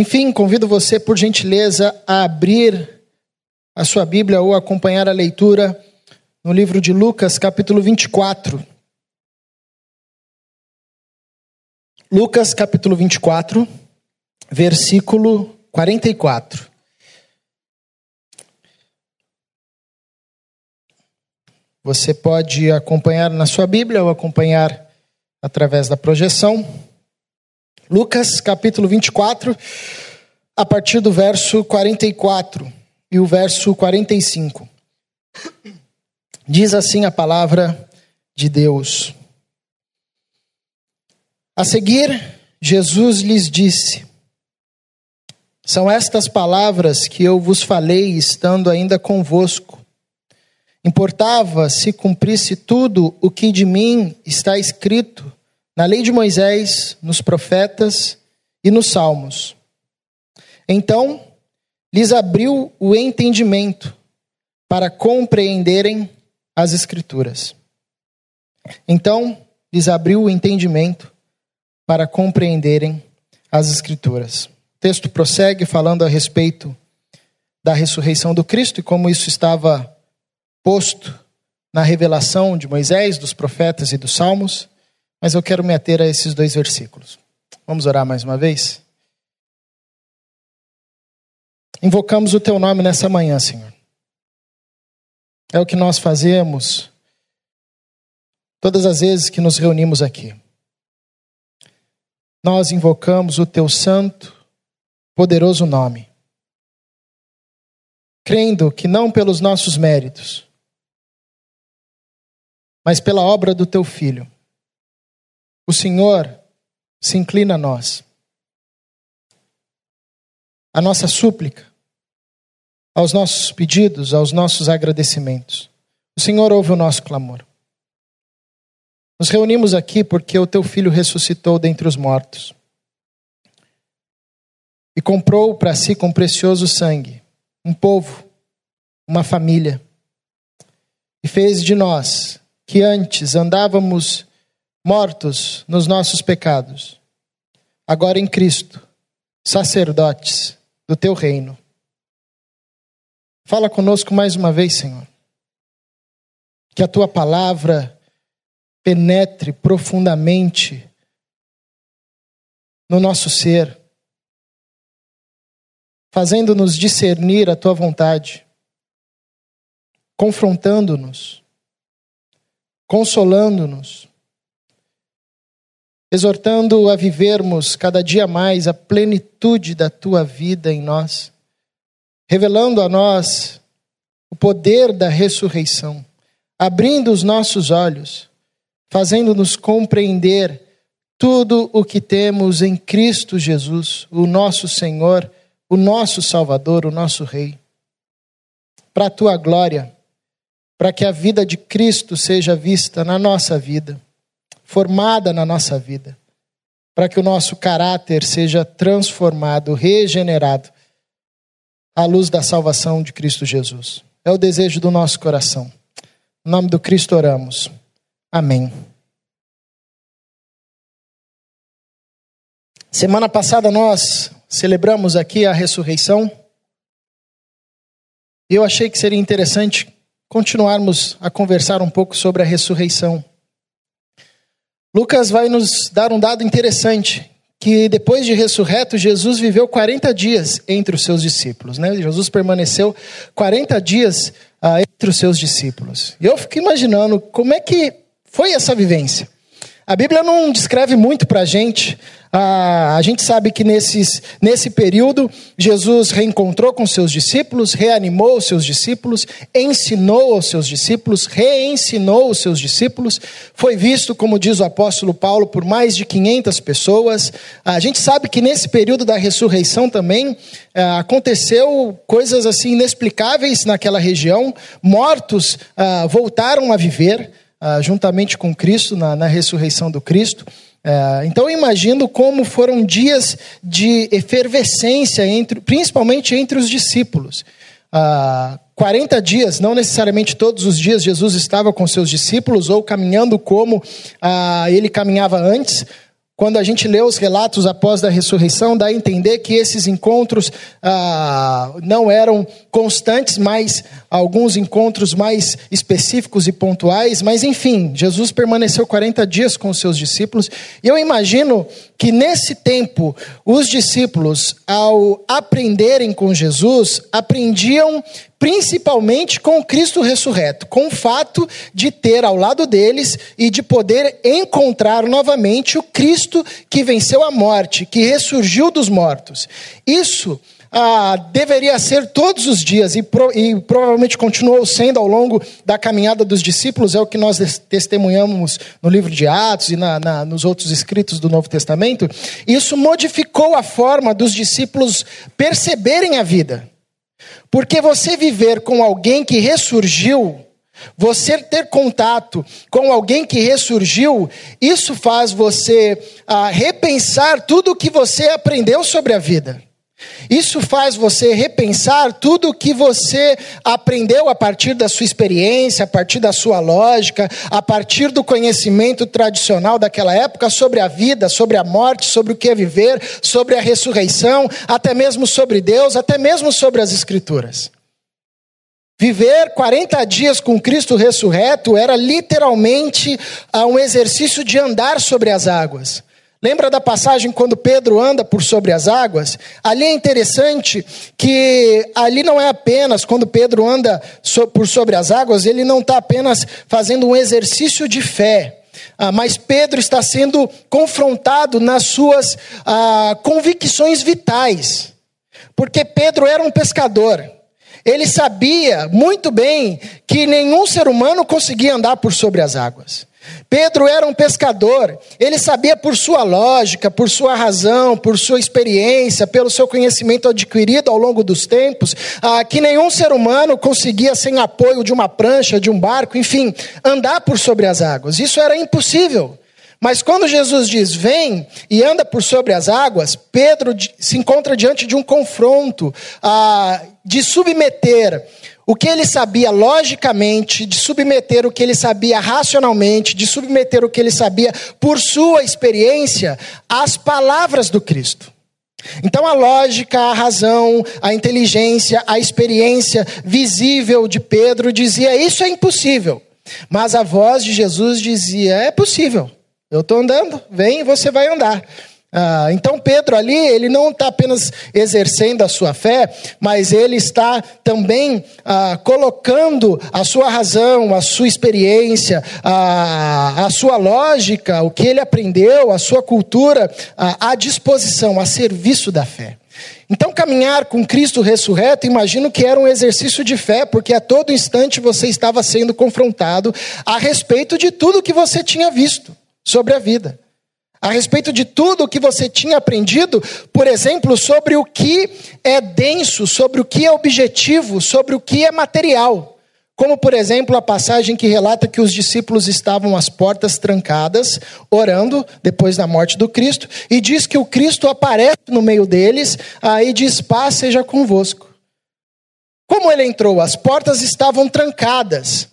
Enfim, convido você, por gentileza, a abrir a sua Bíblia ou acompanhar a leitura no livro de Lucas, capítulo 24. Lucas, capítulo 24, versículo 44. Você pode acompanhar na sua Bíblia ou acompanhar através da projeção. Lucas capítulo 24, a partir do verso 44 e o verso 45. Diz assim a palavra de Deus. A seguir, Jesus lhes disse: São estas palavras que eu vos falei estando ainda convosco Importava se cumprisse tudo o que de mim está escrito na lei de Moisés, nos profetas e nos salmos. Então lhes abriu o entendimento para compreenderem as Escrituras. Então lhes abriu o entendimento para compreenderem as Escrituras. O texto prossegue falando a respeito da ressurreição do Cristo e como isso estava posto na revelação de Moisés, dos profetas e dos salmos, mas eu quero me ater a esses dois versículos. Vamos orar mais uma vez? Invocamos o teu nome nessa manhã, Senhor. É o que nós fazemos todas as vezes que nos reunimos aqui. Nós invocamos o teu santo, poderoso nome, crendo que não pelos nossos méritos, mas pela obra do teu filho. O Senhor se inclina a nós. A nossa súplica, aos nossos pedidos, aos nossos agradecimentos. O Senhor ouve o nosso clamor. Nos reunimos aqui porque o teu filho ressuscitou dentre os mortos e comprou para si com precioso sangue um povo, uma família, e fez de nós que antes andávamos mortos nos nossos pecados, agora em Cristo, sacerdotes do teu reino. Fala conosco mais uma vez, Senhor. Que a tua palavra penetre profundamente no nosso ser, fazendo-nos discernir a tua vontade, confrontando-nos consolando-nos, exortando a vivermos cada dia mais a plenitude da tua vida em nós, revelando a nós o poder da ressurreição, abrindo os nossos olhos, fazendo-nos compreender tudo o que temos em Cristo Jesus, o nosso Senhor, o nosso Salvador, o nosso Rei. Para a tua glória para que a vida de Cristo seja vista na nossa vida, formada na nossa vida, para que o nosso caráter seja transformado, regenerado à luz da salvação de Cristo Jesus. É o desejo do nosso coração. Em nome do Cristo oramos. Amém. Semana passada nós celebramos aqui a ressurreição. Eu achei que seria interessante continuarmos a conversar um pouco sobre a ressurreição. Lucas vai nos dar um dado interessante, que depois de ressurreto, Jesus viveu 40 dias entre os seus discípulos. Né? Jesus permaneceu 40 dias ah, entre os seus discípulos. E eu fico imaginando como é que foi essa vivência. A Bíblia não descreve muito para a gente ah, a gente sabe que nesses, nesse período, Jesus reencontrou com seus discípulos, reanimou os seus discípulos, ensinou aos seus discípulos, reensinou os seus discípulos, foi visto, como diz o apóstolo Paulo, por mais de 500 pessoas. A gente sabe que nesse período da ressurreição também ah, aconteceu coisas assim inexplicáveis naquela região, mortos ah, voltaram a viver ah, juntamente com Cristo, na, na ressurreição do Cristo. É, então imagino como foram dias de efervescência, entre, principalmente entre os discípulos. Ah, 40 dias, não necessariamente todos os dias Jesus estava com seus discípulos ou caminhando como ah, ele caminhava antes. Quando a gente lê os relatos após a ressurreição, dá a entender que esses encontros ah, não eram constantes, mas alguns encontros mais específicos e pontuais. Mas, enfim, Jesus permaneceu 40 dias com os seus discípulos. E eu imagino que nesse tempo, os discípulos, ao aprenderem com Jesus, aprendiam principalmente com Cristo ressurreto, com o fato de ter ao lado deles e de poder encontrar novamente o Cristo que venceu a morte, que ressurgiu dos mortos. Isso ah, deveria ser todos os dias e, pro, e, provavelmente continuou sendo ao longo da caminhada dos discípulos, é o que nós testemunhamos no livro de Atos e na, na, nos outros escritos do Novo Testamento. Isso modificou a forma dos discípulos perceberem a vida. Porque você viver com alguém que ressurgiu, você ter contato com alguém que ressurgiu, isso faz você ah, repensar tudo o que você aprendeu sobre a vida. Isso faz você repensar tudo o que você aprendeu a partir da sua experiência, a partir da sua lógica, a partir do conhecimento tradicional daquela época sobre a vida, sobre a morte, sobre o que é viver, sobre a ressurreição, até mesmo sobre Deus, até mesmo sobre as Escrituras. Viver 40 dias com Cristo ressurreto era literalmente ah, um exercício de andar sobre as águas. Lembra da passagem quando Pedro anda por sobre as águas? Ali é interessante que ali não é apenas quando Pedro anda por sobre as águas, ele não está apenas fazendo um exercício de fé. Ah, mas Pedro está sendo confrontado nas suas ah, convicções vitais. Porque Pedro era um pescador. Ele sabia muito bem que nenhum ser humano conseguia andar por sobre as águas. Pedro era um pescador, ele sabia por sua lógica, por sua razão, por sua experiência, pelo seu conhecimento adquirido ao longo dos tempos, ah, que nenhum ser humano conseguia, sem apoio de uma prancha, de um barco, enfim, andar por sobre as águas. Isso era impossível. Mas quando Jesus diz, vem e anda por sobre as águas, Pedro se encontra diante de um confronto ah, de submeter o que ele sabia logicamente, de submeter o que ele sabia racionalmente, de submeter o que ele sabia por sua experiência às palavras do Cristo. Então a lógica, a razão, a inteligência, a experiência visível de Pedro dizia: Isso é impossível. Mas a voz de Jesus dizia: É possível. Eu estou andando, vem e você vai andar. Ah, então Pedro ali, ele não está apenas exercendo a sua fé, mas ele está também ah, colocando a sua razão, a sua experiência, a, a sua lógica, o que ele aprendeu, a sua cultura ah, à disposição, a serviço da fé. Então, caminhar com Cristo ressurreto, imagino que era um exercício de fé, porque a todo instante você estava sendo confrontado a respeito de tudo que você tinha visto sobre a vida a respeito de tudo o que você tinha aprendido, por exemplo, sobre o que é denso, sobre o que é objetivo, sobre o que é material. Como, por exemplo, a passagem que relata que os discípulos estavam às portas trancadas, orando depois da morte do Cristo, e diz que o Cristo aparece no meio deles, aí diz: paz seja convosco. Como ele entrou? As portas estavam trancadas.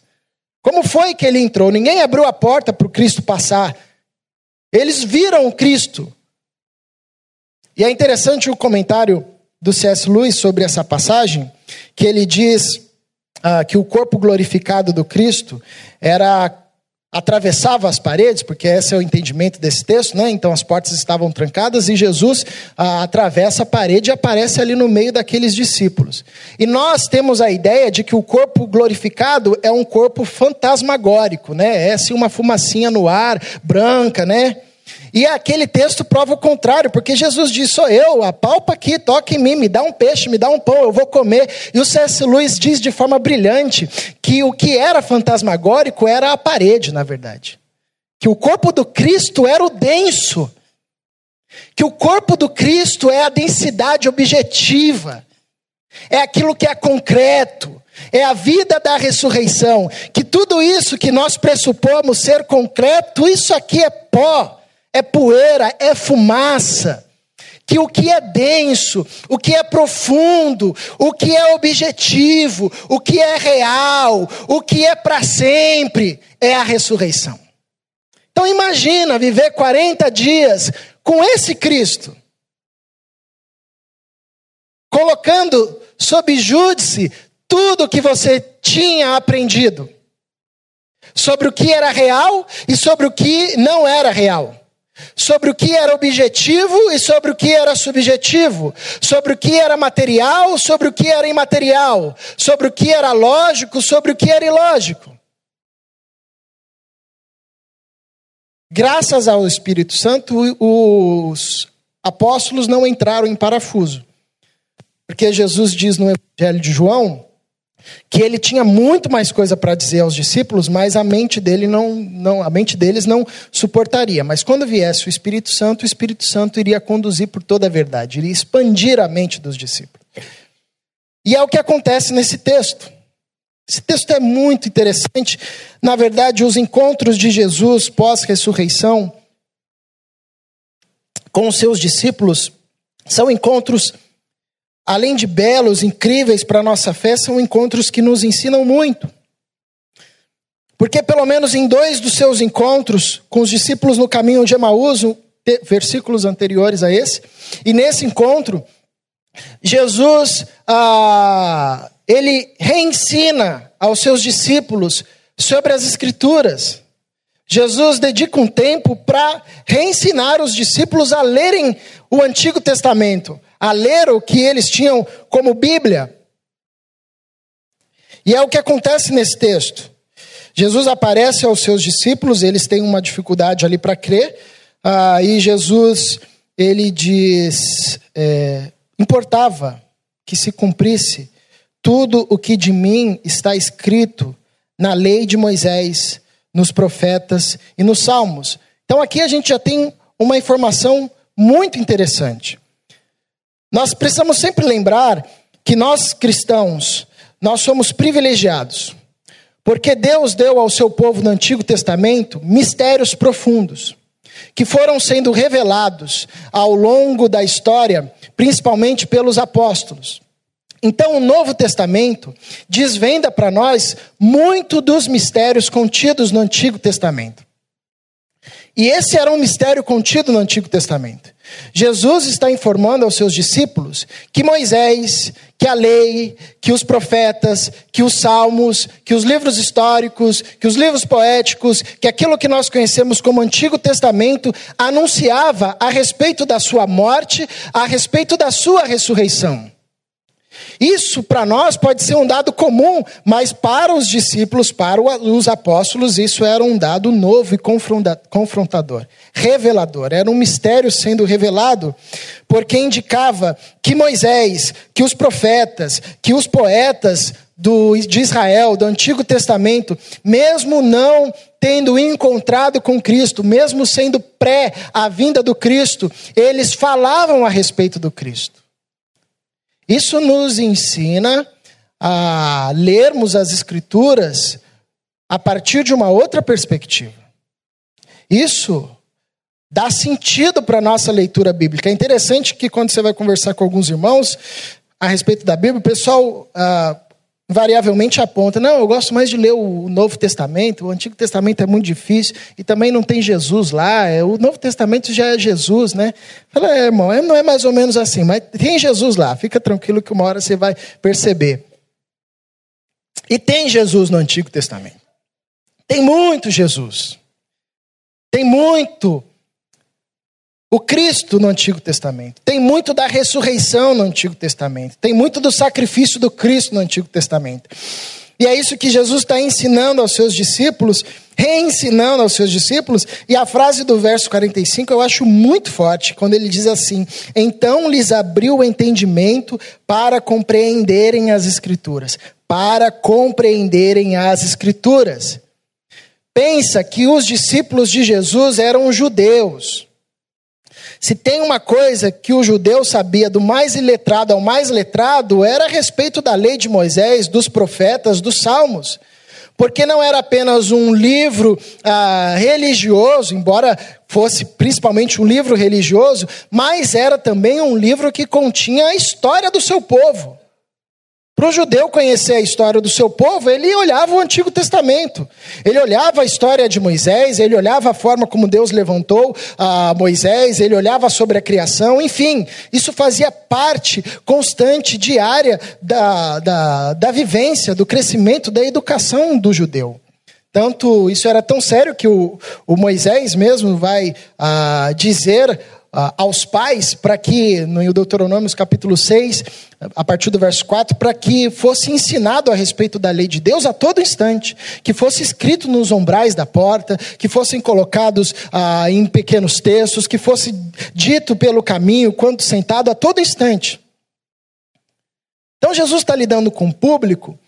Como foi que ele entrou? Ninguém abriu a porta para o Cristo passar. Eles viram Cristo. E é interessante o comentário do C.S. Lewis sobre essa passagem, que ele diz ah, que o corpo glorificado do Cristo era atravessava as paredes, porque esse é o entendimento desse texto, né? Então as portas estavam trancadas e Jesus ah, atravessa a parede e aparece ali no meio daqueles discípulos. E nós temos a ideia de que o corpo glorificado é um corpo fantasmagórico, né? É assim uma fumacinha no ar, branca, né? E aquele texto prova o contrário, porque Jesus diz: sou eu, apalpa aqui, toca em mim, me dá um peixe, me dá um pão, eu vou comer. E o C.S. Lewis diz de forma brilhante que o que era fantasmagórico era a parede, na verdade. Que o corpo do Cristo era o denso. Que o corpo do Cristo é a densidade objetiva. É aquilo que é concreto. É a vida da ressurreição. Que tudo isso que nós pressupomos ser concreto, isso aqui é pó é poeira, é fumaça. Que o que é denso, o que é profundo, o que é objetivo, o que é real, o que é para sempre, é a ressurreição. Então imagina viver 40 dias com esse Cristo, colocando sob júdice tudo que você tinha aprendido sobre o que era real e sobre o que não era real. Sobre o que era objetivo e sobre o que era subjetivo, sobre o que era material, sobre o que era imaterial, sobre o que era lógico, sobre o que era ilógico. Graças ao Espírito Santo, os apóstolos não entraram em parafuso. Porque Jesus diz no Evangelho de João que ele tinha muito mais coisa para dizer aos discípulos, mas a mente dele não, não, a mente deles não suportaria. Mas quando viesse o Espírito Santo, o Espírito Santo iria conduzir por toda a verdade, iria expandir a mente dos discípulos. E é o que acontece nesse texto. Esse texto é muito interessante. Na verdade, os encontros de Jesus pós-ressurreição com os seus discípulos são encontros além de belos, incríveis para a nossa fé, são encontros que nos ensinam muito. Porque, pelo menos em dois dos seus encontros com os discípulos no caminho de Emaús, versículos anteriores a esse, e nesse encontro, Jesus, ah, ele reensina aos seus discípulos sobre as Escrituras. Jesus dedica um tempo para reensinar os discípulos a lerem o Antigo Testamento, a ler o que eles tinham como Bíblia. E é o que acontece nesse texto. Jesus aparece aos seus discípulos, eles têm uma dificuldade ali para crer, ah, e Jesus, ele diz: é, importava que se cumprisse tudo o que de mim está escrito na lei de Moisés, nos profetas e nos salmos. Então aqui a gente já tem uma informação muito interessante. Nós precisamos sempre lembrar que nós cristãos, nós somos privilegiados. Porque Deus deu ao seu povo no Antigo Testamento mistérios profundos, que foram sendo revelados ao longo da história, principalmente pelos apóstolos. Então, o Novo Testamento desvenda para nós muito dos mistérios contidos no Antigo Testamento. E esse era um mistério contido no Antigo Testamento. Jesus está informando aos seus discípulos que Moisés, que a lei, que os profetas, que os salmos, que os livros históricos, que os livros poéticos, que aquilo que nós conhecemos como Antigo Testamento anunciava a respeito da sua morte, a respeito da sua ressurreição. Isso para nós pode ser um dado comum, mas para os discípulos, para os apóstolos, isso era um dado novo e confrontador, revelador. Era um mistério sendo revelado, porque indicava que Moisés, que os profetas, que os poetas do, de Israel, do Antigo Testamento, mesmo não tendo encontrado com Cristo, mesmo sendo pré a vinda do Cristo, eles falavam a respeito do Cristo. Isso nos ensina a lermos as Escrituras a partir de uma outra perspectiva. Isso dá sentido para a nossa leitura bíblica. É interessante que quando você vai conversar com alguns irmãos a respeito da Bíblia, o pessoal ah, variavelmente aponta: não, eu gosto mais de ler o Novo Testamento, o Antigo Testamento é muito difícil e também não tem Jesus lá, é, o Novo Testamento já é Jesus, né? Fala, é, irmão, é, não é mais ou menos assim, mas tem Jesus lá, fica tranquilo que uma hora você vai perceber. E tem Jesus no Antigo Testamento. Tem muito Jesus. Tem muito o Cristo no Antigo Testamento. Tem muito da ressurreição no Antigo Testamento. Tem muito do sacrifício do Cristo no Antigo Testamento. E é isso que Jesus está ensinando aos seus discípulos, reensinando aos seus discípulos. E a frase do verso 45 eu acho muito forte, quando ele diz assim: Então lhes abriu o entendimento para compreenderem as Escrituras. Para compreenderem as Escrituras. Pensa que os discípulos de Jesus eram judeus. Se tem uma coisa que o judeu sabia do mais iletrado ao mais letrado, era a respeito da lei de Moisés, dos profetas, dos salmos. Porque não era apenas um livro ah, religioso, embora fosse principalmente um livro religioso, mas era também um livro que continha a história do seu povo. Para o judeu conhecer a história do seu povo, ele olhava o Antigo Testamento. Ele olhava a história de Moisés, ele olhava a forma como Deus levantou a Moisés, ele olhava sobre a criação, enfim, isso fazia parte constante, diária da, da, da vivência, do crescimento, da educação do judeu. Tanto isso era tão sério que o, o Moisés mesmo vai ah, dizer ah, aos pais para que, no Deuteronômio capítulo 6, a partir do verso 4, para que fosse ensinado a respeito da lei de Deus a todo instante, que fosse escrito nos umbrais da porta, que fossem colocados ah, em pequenos textos, que fosse dito pelo caminho, quando sentado, a todo instante. Então Jesus está lidando com um público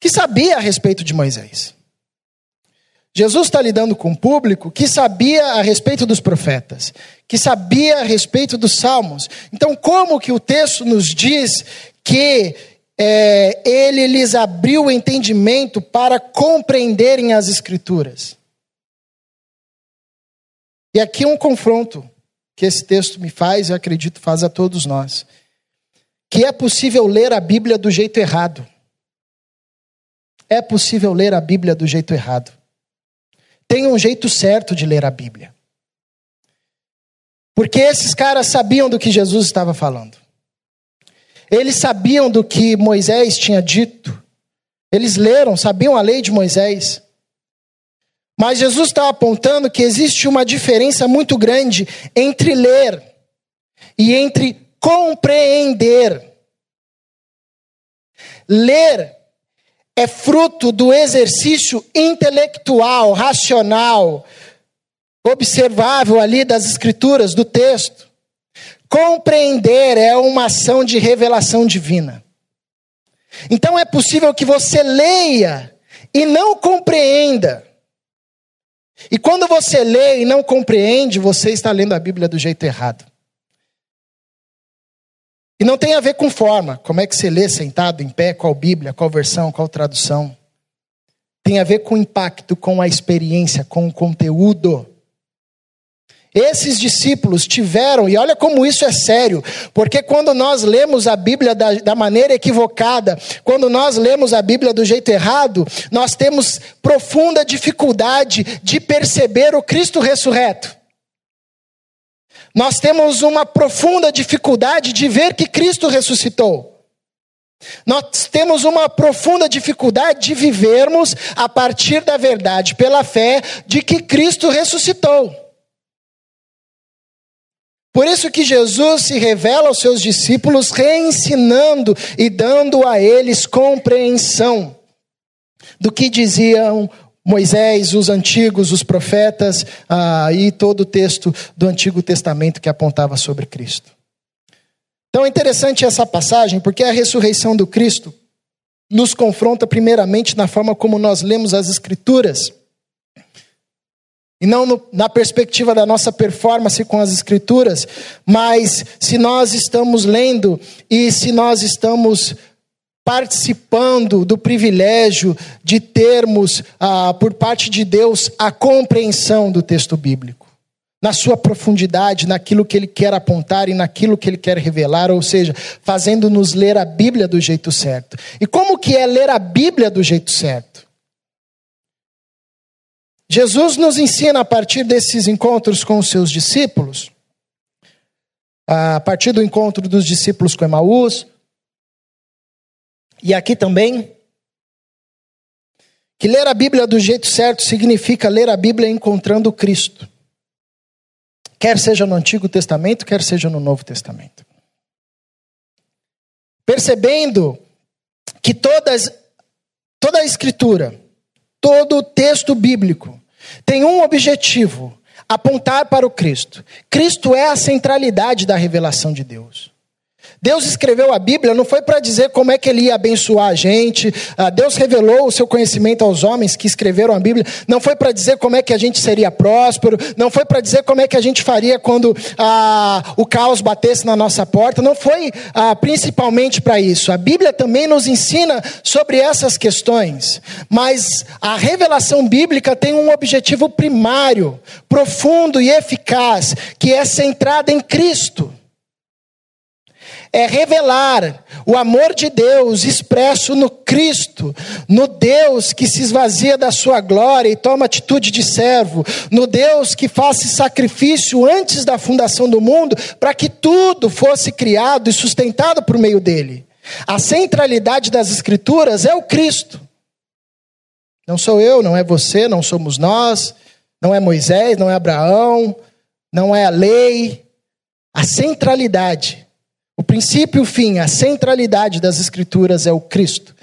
que sabia a respeito de Moisés. Jesus está lidando com um público que sabia a respeito dos profetas, que sabia a respeito dos salmos. Então, como que o texto nos diz que é, ele lhes abriu o entendimento para compreenderem as Escrituras? E aqui um confronto que esse texto me faz, e acredito faz a todos nós, que é possível ler a Bíblia do jeito errado. É possível ler a Bíblia do jeito errado. Tem um jeito certo de ler a Bíblia. Porque esses caras sabiam do que Jesus estava falando. Eles sabiam do que Moisés tinha dito. Eles leram, sabiam a lei de Moisés. Mas Jesus está apontando que existe uma diferença muito grande entre ler e entre compreender. Ler é fruto do exercício intelectual, racional, observável ali das escrituras, do texto. Compreender é uma ação de revelação divina. Então é possível que você leia e não compreenda. E quando você lê e não compreende, você está lendo a Bíblia do jeito errado. E não tem a ver com forma, como é que você lê sentado, em pé, qual Bíblia, qual versão, qual tradução. Tem a ver com impacto, com a experiência, com o conteúdo. Esses discípulos tiveram, e olha como isso é sério, porque quando nós lemos a Bíblia da, da, maneira equivocada, quando nós lemos a Bíblia do jeito errado, nós temos profunda dificuldade de perceber o Cristo ressurreto. Nós temos uma profunda dificuldade de ver que Cristo ressuscitou. Nós temos uma profunda dificuldade de vivermos a partir da verdade, pela fé, de que Cristo ressuscitou. Por isso que Jesus se revela aos seus discípulos, reensinando e dando a eles compreensão do que diziam Moisés, os antigos, os profetas ah, e todo o texto do Antigo Testamento que apontava sobre Cristo. Então é interessante essa passagem, porque a ressurreição do Cristo nos confronta primeiramente na forma como nós lemos as Escrituras. E não no, na perspectiva da nossa performance com as Escrituras, mas se nós estamos lendo e se nós estamos participando do privilégio de termos, ah, por parte de Deus, a compreensão do texto bíblico, na sua profundidade, naquilo que ele quer apontar e naquilo que ele quer revelar, ou seja, fazendo-nos ler a Bíblia do jeito certo. E como que é ler a Bíblia do jeito certo? Jesus nos ensina a partir desses encontros com os seus discípulos, a partir do encontro dos discípulos com Emaús, e aqui também, que ler a Bíblia do jeito certo significa ler a Bíblia encontrando Cristo. Quer seja no Antigo Testamento, quer seja no Novo Testamento. Percebendo que todas, toda a Escritura, todo o texto bíblico tem um objetivo: apontar para o Cristo. Cristo é a centralidade da revelação de Deus. Deus escreveu a Bíblia não foi para dizer como é que ele ia abençoar a gente. Ah, Deus revelou o seu conhecimento aos homens que escreveram a Bíblia. Não foi para dizer como é que a gente seria próspero. Não foi para dizer como é que a gente faria quando ah, o caos batesse na nossa porta. Não foi ah, principalmente para isso. A Bíblia também nos ensina sobre essas questões. Mas a revelação bíblica tem um objetivo primário, profundo e eficaz, que é centrada em Cristo. É revelar o amor de Deus expresso no Cristo, no Deus que se esvazia da sua glória e toma atitude de servo, no Deus que faz sacrifício antes da fundação do mundo para que tudo fosse criado e sustentado por meio dele. A centralidade das Escrituras é o Cristo. Não sou eu, não é você, não somos nós, não é Moisés, não é Abraão, não é a lei. A centralidade, princípio e o fim, a centralidade das Escrituras é o Cristo.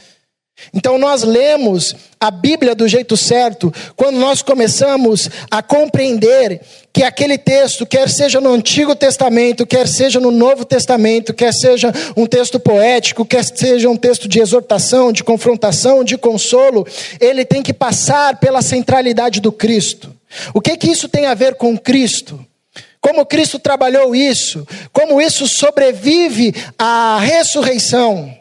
Então nós lemos a Bíblia do jeito certo quando nós começamos a compreender que aquele texto, quer seja no Antigo Testamento, quer seja no Novo Testamento, quer seja um texto poético, quer seja um texto de exortação, de confrontação, de consolo, ele tem que passar pela centralidade do Cristo. O que que isso tem a ver com Cristo? Como Cristo trabalhou isso? Como isso sobrevive à ressurreição?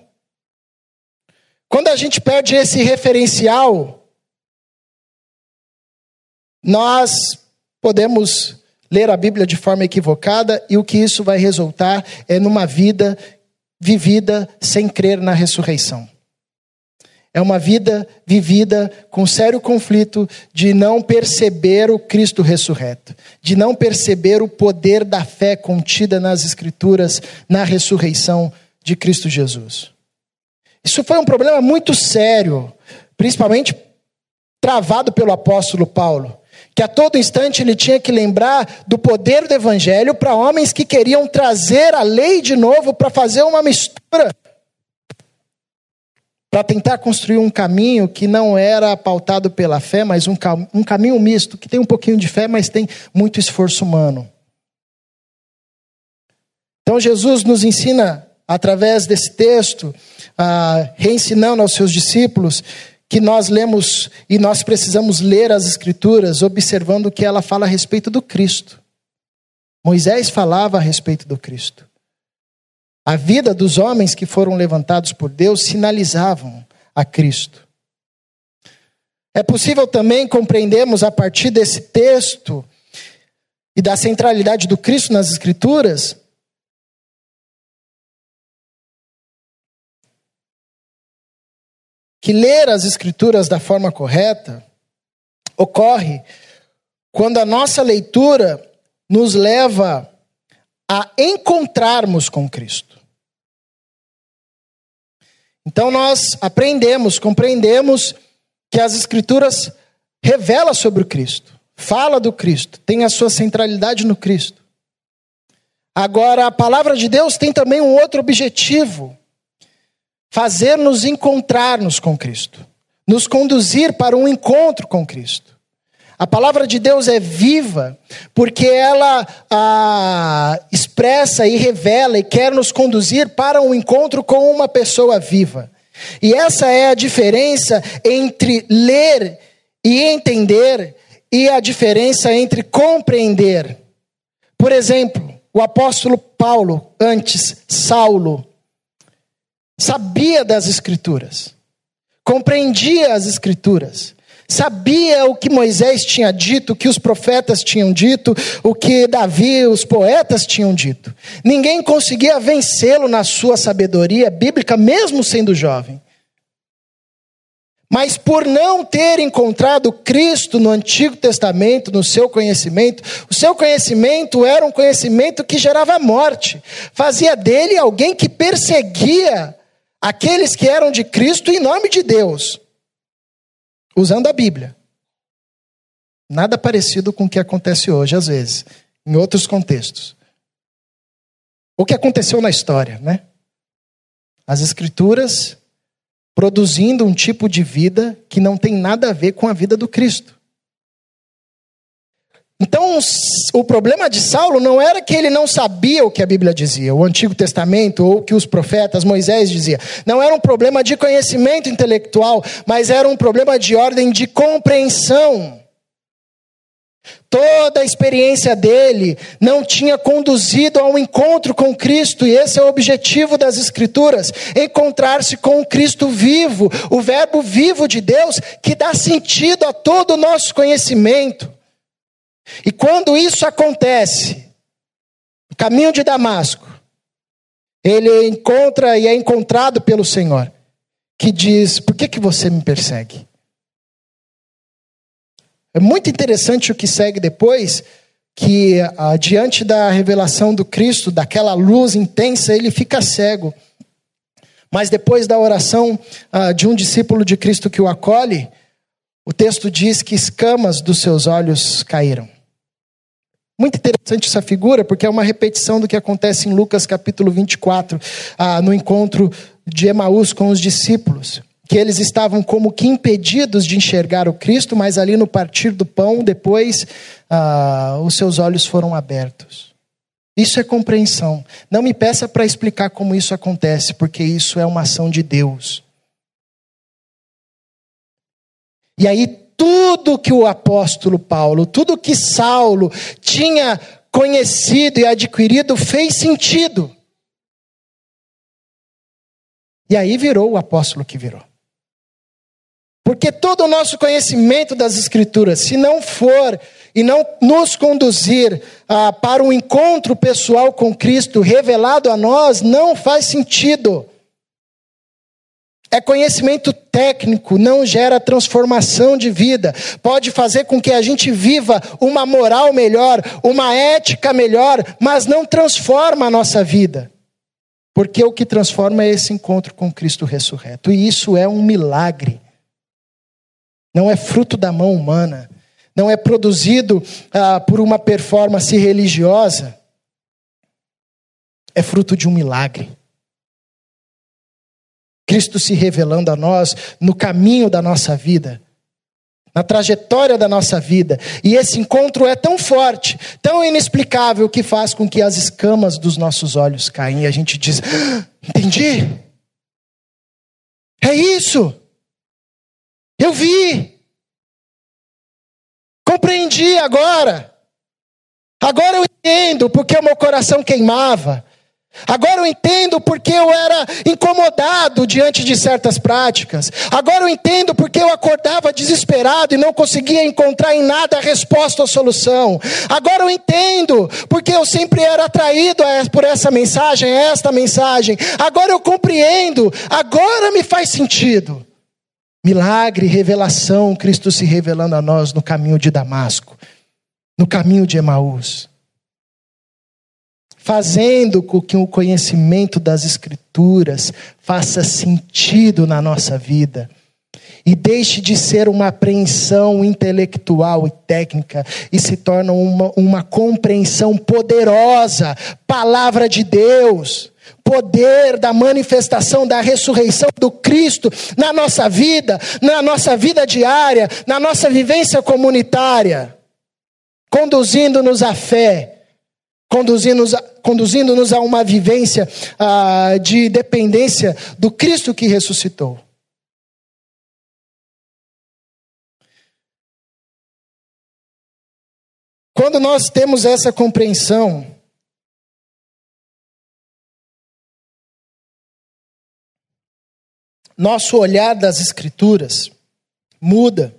Quando a gente perde esse referencial, nós podemos ler a Bíblia de forma equivocada e o que isso vai resultar é numa vida vivida sem crer na ressurreição. É uma vida vivida com sério conflito de não perceber o Cristo ressurreto, de não perceber o poder da fé contida nas Escrituras, na ressurreição de Cristo Jesus. Isso foi um problema muito sério, principalmente travado pelo apóstolo Paulo, que a todo instante ele tinha que lembrar do poder do evangelho para homens que queriam trazer a lei de novo para fazer uma mistura, para tentar construir um caminho que não era pautado pela fé, mas um, um caminho misto, que tem um pouquinho de fé, mas tem muito esforço humano. Então Jesus nos ensina através desse texto, ah, reensinando aos seus discípulos que nós lemos e nós precisamos ler as Escrituras observando que ela fala a respeito do Cristo. Moisés falava a respeito do Cristo. A vida dos homens que foram levantados por Deus sinalizavam a Cristo. É possível também compreendermos a partir desse texto e da centralidade do Cristo nas Escrituras que ler as Escrituras da forma correta ocorre quando a nossa leitura nos leva a encontrarmos com Cristo. Então nós aprendemos, compreendemos que as Escrituras revela sobre o Cristo, fala do Cristo, tem a sua centralidade no Cristo. Agora, a palavra de Deus tem também um outro objetivo fazer-nos encontrar-nos com Cristo, nos conduzir para um encontro com Cristo. A palavra de Deus é viva, porque ela ah, expressa e revela e quer nos conduzir para um encontro com uma pessoa viva. E essa é a diferença entre ler e entender, e a diferença entre compreender. Por exemplo, o apóstolo Paulo, antes Saulo, sabia das Escrituras, compreendia as Escrituras, sabia o que Moisés tinha dito, o que os profetas tinham dito, o que Davi, os poetas tinham dito. Ninguém conseguia vencê-lo na sua sabedoria bíblica, mesmo sendo jovem. Mas por não ter encontrado Cristo no Antigo Testamento, no seu conhecimento, o seu conhecimento era um conhecimento que gerava morte, fazia dele alguém que perseguia aqueles que eram de Cristo em nome de Deus, usando a Bíblia. Nada parecido com o que acontece hoje, às vezes, em outros contextos. O que aconteceu na história, né? As Escrituras produzindo um tipo de vida que não tem nada a ver com a vida do Cristo. Então, o problema de Saulo não era que ele não sabia o que a Bíblia dizia, o Antigo Testamento, ou o que os profetas, Moisés dizia. Não era um problema de conhecimento intelectual, mas era um problema de ordem de compreensão. Toda a experiência dele não tinha conduzido a um encontro com Cristo, e esse é o objetivo das Escrituras: encontrar-se com o Cristo vivo, o Verbo vivo de Deus, que dá sentido a todo o nosso conhecimento. E quando isso acontece, no caminho de Damasco, ele encontra e é encontrado pelo Senhor, que diz: Por que, que você me persegue? É muito interessante o que segue depois, que ah, diante da revelação do Cristo, daquela luz intensa, ele fica cego. Mas depois da oração ah, de um discípulo de Cristo que o acolhe, o texto diz que escamas dos seus olhos caíram. Muito interessante essa figura, porque é uma repetição do que acontece em Lucas capítulo 24, ah, no encontro de Emaús com os discípulos. Que eles estavam como que impedidos de enxergar o Cristo, mas ali no partir do pão, depois ah, os seus olhos foram abertos. Isso é compreensão. Não me peça para explicar como isso acontece, porque isso é uma ação de Deus. E aí tudo que o apóstolo Paulo, tudo que Saulo tinha conhecido e adquirido fez sentido. E aí virou o apóstolo que virou. Porque todo o nosso conhecimento das Escrituras, se não for e não nos conduzir ah, para um encontro pessoal com Cristo revelado a nós, não faz sentido. É conhecimento técnico, não gera transformação de vida. Pode fazer com que a gente viva uma moral melhor, uma ética melhor, mas não transforma a nossa vida. Porque o que transforma é esse encontro com Cristo ressurreto. E isso é um milagre. Não é fruto da mão humana. Não é produzido ah, por uma performance religiosa. É fruto de um milagre. Cristo se revelando a nós no caminho da nossa vida, na trajetória da nossa vida. E esse encontro é tão forte, tão inexplicável, que faz com que as escamas dos nossos olhos caem e a gente diz: ah, Entendi. É isso. Eu vi. Compreendi agora. Agora eu entendo porque o meu coração queimava. Agora eu entendo porque eu era incomodado diante de certas práticas. Agora eu entendo porque eu acordava desesperado e não conseguia encontrar em nada a resposta ou solução. Agora eu entendo porque eu sempre era atraído por essa mensagem, esta mensagem. Agora eu compreendo. Agora me faz sentido. Milagre, revelação, Cristo se revelando a nós no caminho de Damasco, no caminho de Emaús fazendo com que o conhecimento das Escrituras faça sentido na nossa vida. E deixe de ser uma apreensão intelectual e técnica e se torne uma, uma compreensão poderosa, palavra de Deus, poder da manifestação da ressurreição do Cristo na nossa vida, na nossa vida diária, na nossa vivência comunitária, conduzindo-nos à fé conduzindo-nos a, conduzindo a uma vivência ah, de dependência do Cristo que ressuscitou. Quando nós temos essa compreensão, nosso olhar das Escrituras muda.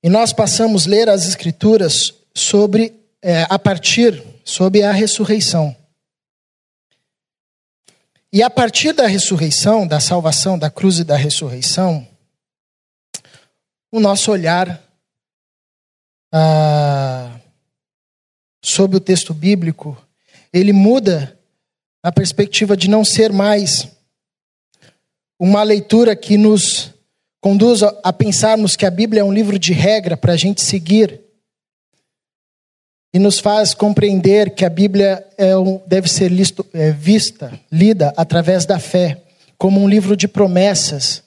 E nós passamos a ler as Escrituras sobre é, a partir sobre a ressurreição. E a partir da ressurreição, da salvação, da cruz e da ressurreição, o nosso olhar ah, sobre o texto bíblico, ele muda a perspectiva de não ser mais uma leitura que nos conduz a pensarmos que a Bíblia é um livro de regra para a gente seguir, e nos faz compreender que a Bíblia é um, deve ser listo, é, vista, lida através da fé, como um livro de promessas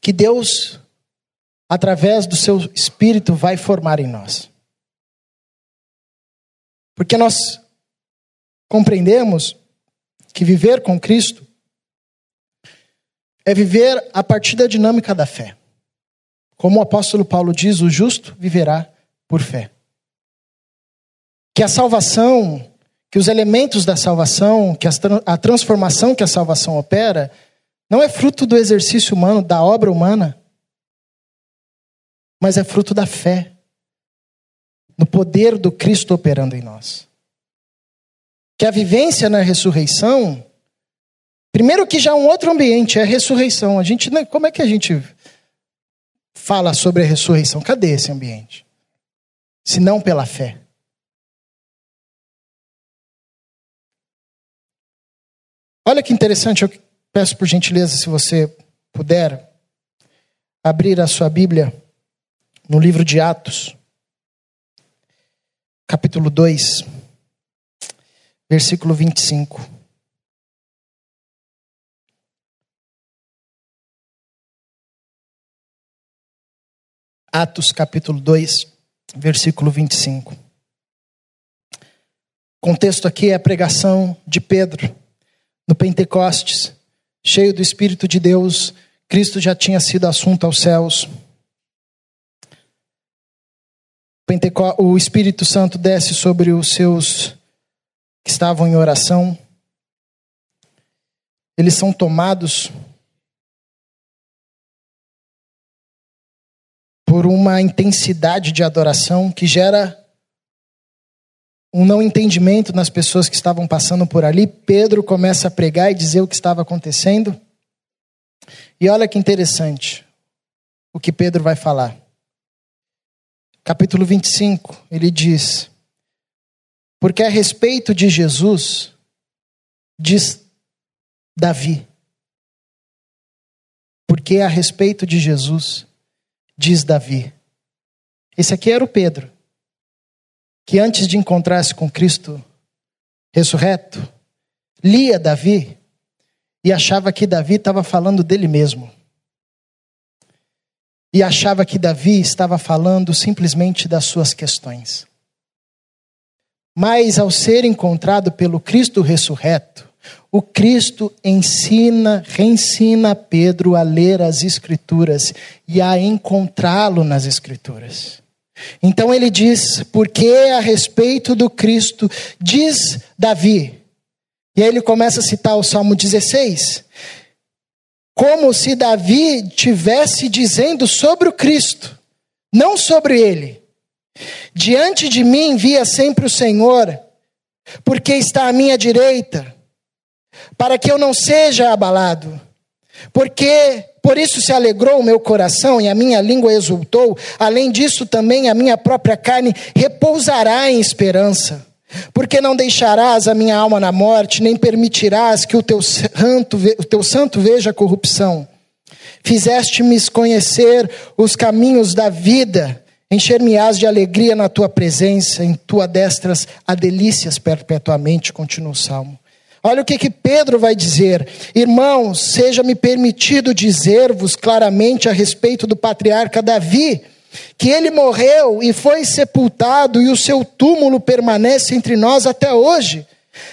que Deus, através do seu Espírito, vai formar em nós. Porque nós compreendemos que viver com Cristo é viver a partir da dinâmica da fé. Como o apóstolo Paulo diz, o justo viverá por fé que a salvação, que os elementos da salvação, que a transformação que a salvação opera, não é fruto do exercício humano, da obra humana, mas é fruto da fé, no poder do Cristo operando em nós. que a vivência na ressurreição, primeiro que já é um outro ambiente, é a ressurreição. A gente, como é que a gente fala sobre a ressurreição? Cadê esse ambiente? Se não pela fé. Olha que interessante, eu peço por gentileza, se você puder, abrir a sua Bíblia no livro de Atos, capítulo 2, versículo 25. Atos capítulo 2, versículo 25. O contexto aqui é a pregação de Pedro no Pentecostes, cheio do Espírito de Deus, Cristo já tinha sido assunto aos céus. O Espírito Santo desce sobre os seus que estavam em oração. Eles são tomados por uma intensidade de adoração que gera um não entendimento nas pessoas que estavam passando por ali. Pedro começa a pregar e dizer o que estava acontecendo. E olha que interessante o que Pedro vai falar. Capítulo 25, ele diz: Porque a respeito de Jesus, diz Davi. Porque a respeito de Jesus, diz Davi. Esse aqui era o Pedro, que antes de encontrar-se com Cristo ressurreto, lia Davi e achava que Davi estava falando dele mesmo. E achava que Davi estava falando simplesmente das suas questões. Mas ao ser encontrado pelo Cristo ressurreto, o Cristo ensina, reensina Pedro a ler as Escrituras e a encontrá-lo nas Escrituras. Então ele diz: porque a respeito do Cristo, diz Davi, e aí ele começa a citar o Salmo 16, como se Davi tivesse dizendo sobre o Cristo, não sobre ele. Diante de mim via sempre o Senhor, porque está à minha direita, para que eu não seja abalado. Porque por isso se alegrou o meu coração e a minha língua exultou. Além disso, também a minha própria carne repousará em esperança porque não deixarás a minha alma na morte, nem permitirás que o teu santo, o teu santo veja corrupção. Fizeste-me conhecer os caminhos da vida, encher-me-ás de alegria na tua presença, em tua destras há delícias perpetuamente, continua o salmo. Olha o que, que Pedro vai dizer. Irmãos, seja-me permitido dizer-vos claramente a respeito do patriarca Davi que ele morreu e foi sepultado, e o seu túmulo permanece entre nós até hoje.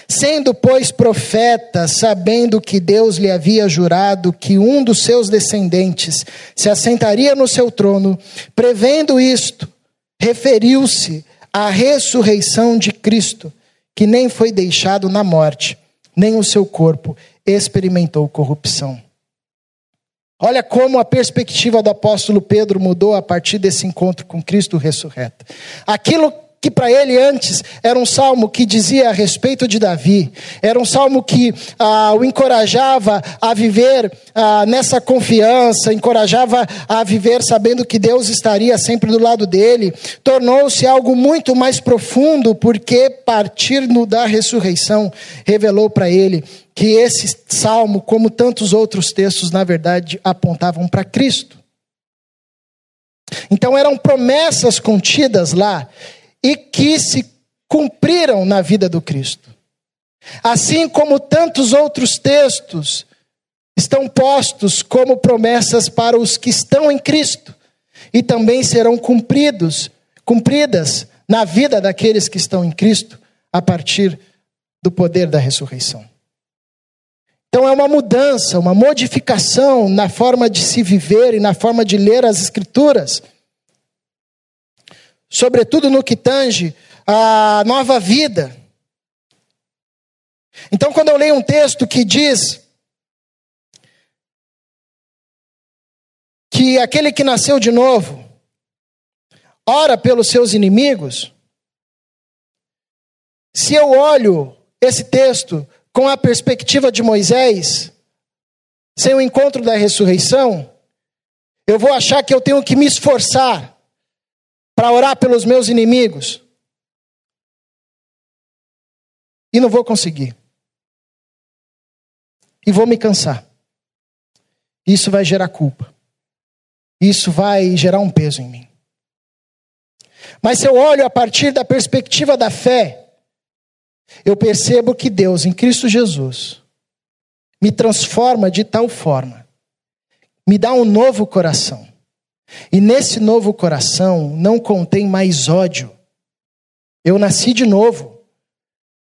Sendo, pois, profeta, sabendo que Deus lhe havia jurado que um dos seus descendentes se assentaria no seu trono, prevendo isto, referiu-se à ressurreição de Cristo, que nem foi deixado na morte, nem o seu corpo experimentou corrupção. Olha como a perspectiva do apóstolo Pedro mudou a partir desse encontro com Cristo ressurreto. Aquilo que para ele antes era um salmo que dizia a respeito de Davi, era um salmo que ah, o encorajava a viver ah, nessa confiança, encorajava a viver sabendo que Deus estaria sempre do lado dele, tornou-se algo muito mais profundo, porque partir no da ressurreição revelou para ele que esse salmo, como tantos outros textos, na verdade apontavam para Cristo. Então eram promessas contidas lá e que se cumpriram na vida do Cristo. Assim como tantos outros textos estão postos como promessas para os que estão em Cristo e também serão cumpridos, cumpridas na vida daqueles que estão em Cristo a partir do poder da ressurreição. Então é uma mudança, uma modificação na forma de se viver e na forma de ler as escrituras sobretudo no que tange a nova vida. Então, quando eu leio um texto que diz que aquele que nasceu de novo ora pelos seus inimigos, se eu olho esse texto com a perspectiva de Moisés, sem o encontro da ressurreição, eu vou achar que eu tenho que me esforçar para orar pelos meus inimigos. E não vou conseguir. E vou me cansar. Isso vai gerar culpa. Isso vai gerar um peso em mim. Mas se eu olho a partir da perspectiva da fé, eu percebo que Deus, em Cristo Jesus, me transforma de tal forma, me dá um novo coração. E nesse novo coração não contém mais ódio. Eu nasci de novo.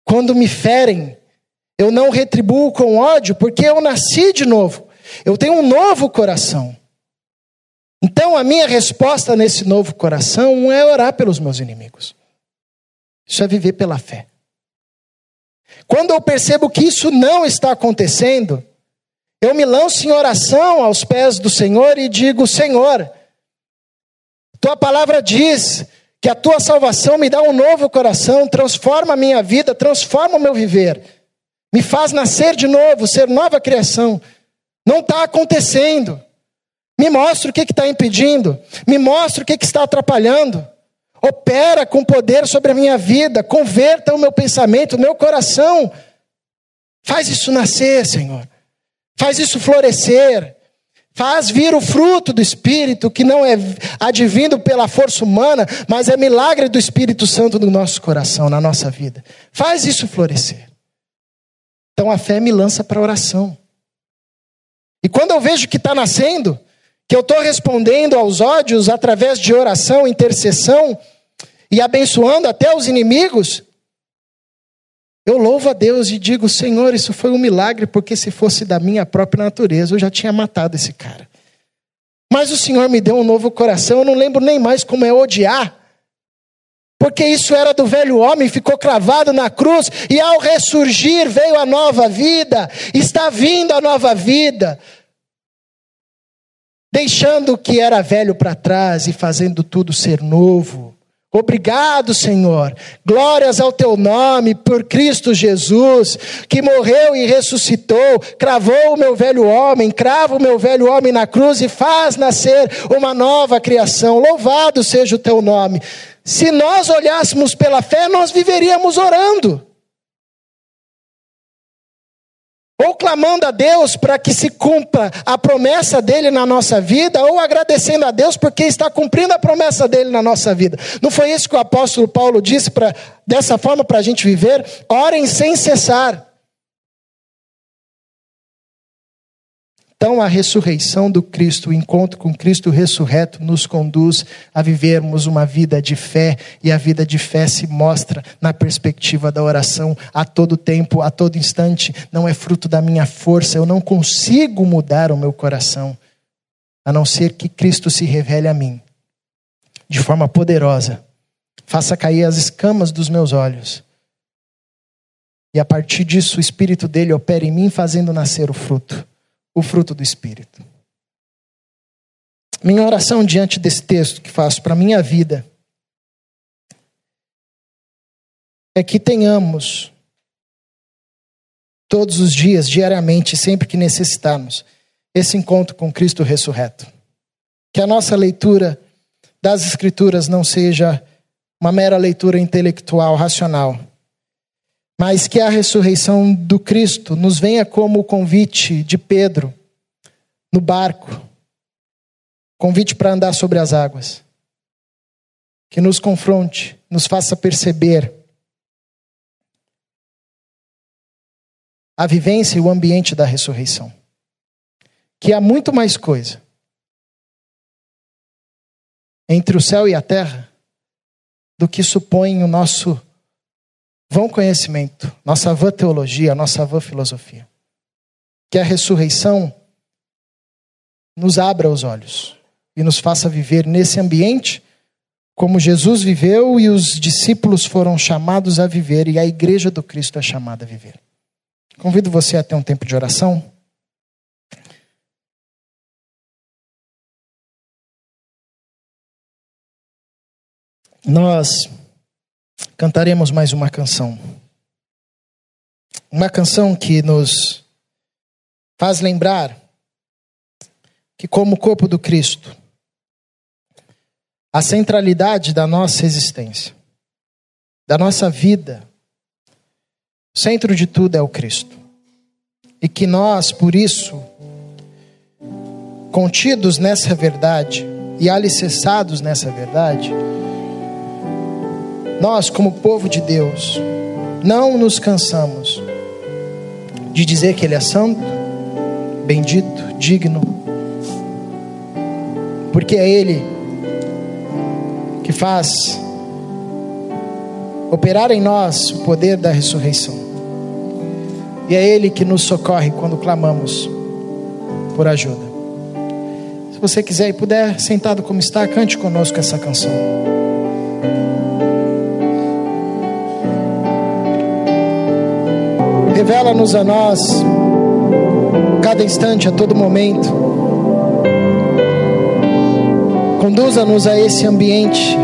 Quando me ferem, eu não retribuo com ódio, porque eu nasci de novo. Eu tenho um novo coração. Então a minha resposta nesse novo coração é orar pelos meus inimigos. Isso é viver pela fé. Quando eu percebo que isso não está acontecendo, eu me lanço em oração aos pés do Senhor e digo: Senhor, tua palavra diz que a tua salvação me dá um novo coração, transforma a minha vida, transforma o meu viver, me faz nascer de novo, ser nova criação. Não está acontecendo. Me mostra o que está impedindo, me mostra o que, que está atrapalhando. Opera com poder sobre a minha vida, converta o meu pensamento, o meu coração. Faz isso nascer, Senhor. Faz isso florescer. Faz vir o fruto do Espírito, que não é advindo pela força humana, mas é milagre do Espírito Santo no nosso coração, na nossa vida. Faz isso florescer. Então a fé me lança para a oração. E quando eu vejo que está nascendo, que eu estou respondendo aos ódios através de oração, intercessão e abençoando até os inimigos, eu louvo a Deus e digo: Senhor, isso foi um milagre, porque se fosse da minha própria natureza, eu já tinha matado esse cara. Mas o Senhor me deu um novo coração, eu não lembro nem mais como é odiar. Porque isso era do velho homem, ficou cravado na cruz, e ao ressurgir veio a nova vida, está vindo a nova vida, deixando o que era velho para trás e fazendo tudo ser novo. Obrigado, Senhor. Glórias ao teu nome por Cristo Jesus, que morreu e ressuscitou, cravou o meu velho homem, crava o meu velho homem na cruz e faz nascer uma nova criação. Louvado seja o teu nome. Se nós olhássemos pela fé, nós viveríamos orando. Ou clamando a Deus para que se cumpra a promessa dele na nossa vida, ou agradecendo a Deus porque está cumprindo a promessa dele na nossa vida. Não foi isso que o apóstolo Paulo disse pra, dessa forma para a gente viver? Orem sem cessar. Então, a ressurreição do Cristo, o encontro com Cristo ressurreto, nos conduz a vivermos uma vida de fé, e a vida de fé se mostra na perspectiva da oração a todo tempo, a todo instante. Não é fruto da minha força, eu não consigo mudar o meu coração, a não ser que Cristo se revele a mim de forma poderosa, faça cair as escamas dos meus olhos. E a partir disso, o Espírito dele opera em mim, fazendo nascer o fruto o fruto do Espírito. Minha oração diante desse texto que faço para a minha vida é que tenhamos todos os dias, diariamente, sempre que necessitarmos, esse encontro com Cristo ressurreto. Que a nossa leitura das Escrituras não seja uma mera leitura intelectual, racional, mas que a ressurreição do Cristo nos venha como o convite de Pedro no barco convite para andar sobre as águas. Que nos confronte, nos faça perceber a vivência e o ambiente da ressurreição. Que há muito mais coisa entre o céu e a terra do que supõe o nosso vão conhecimento, nossa vã teologia, nossa vã filosofia. Que a ressurreição nos abra os olhos e nos faça viver nesse ambiente como Jesus viveu e os discípulos foram chamados a viver e a igreja do Cristo é chamada a viver. Convido você a ter um tempo de oração. Nós cantaremos mais uma canção. uma canção que nos faz lembrar que, como corpo do Cristo, a centralidade da nossa existência, da nossa vida, centro de tudo é o Cristo. E que nós, por isso, contidos nessa verdade e alicerçados nessa verdade, nós, como povo de Deus, não nos cansamos de dizer que Ele é santo, bendito, digno, porque é Ele que faz operar em nós o poder da ressurreição, e é Ele que nos socorre quando clamamos por ajuda. Se você quiser e puder, sentado como está, cante conosco essa canção. Revela-nos a nós, cada instante, a todo momento. Conduza-nos a esse ambiente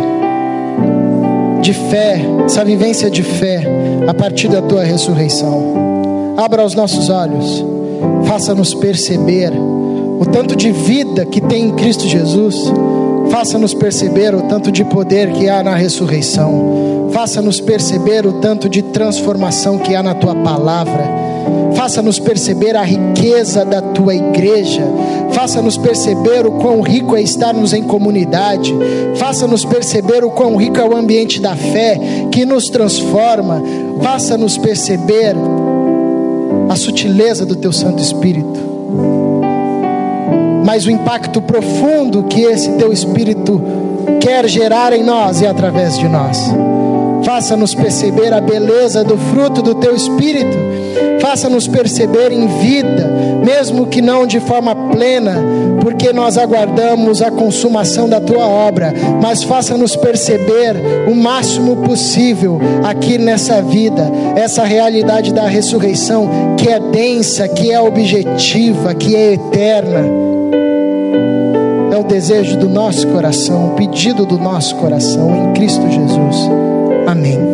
de fé, essa vivência de fé, a partir da tua ressurreição. Abra os nossos olhos, faça-nos perceber o tanto de vida que tem em Cristo Jesus, faça-nos perceber o tanto de poder que há na ressurreição Faça-nos perceber o tanto de transformação que há na tua palavra. Faça-nos perceber a riqueza da tua igreja. Faça-nos perceber o quão rico é estarmos em comunidade. Faça-nos perceber o quão rico é o ambiente da fé que nos transforma. Faça-nos perceber a sutileza do teu Santo Espírito. Mas o impacto profundo que esse teu Espírito quer gerar em nós e através de nós. Faça-nos perceber a beleza do fruto do teu espírito. Faça-nos perceber em vida, mesmo que não de forma plena, porque nós aguardamos a consumação da tua obra, mas faça-nos perceber o máximo possível aqui nessa vida, essa realidade da ressurreição que é densa, que é objetiva, que é eterna. É o desejo do nosso coração, o pedido do nosso coração em Cristo Jesus. Amém.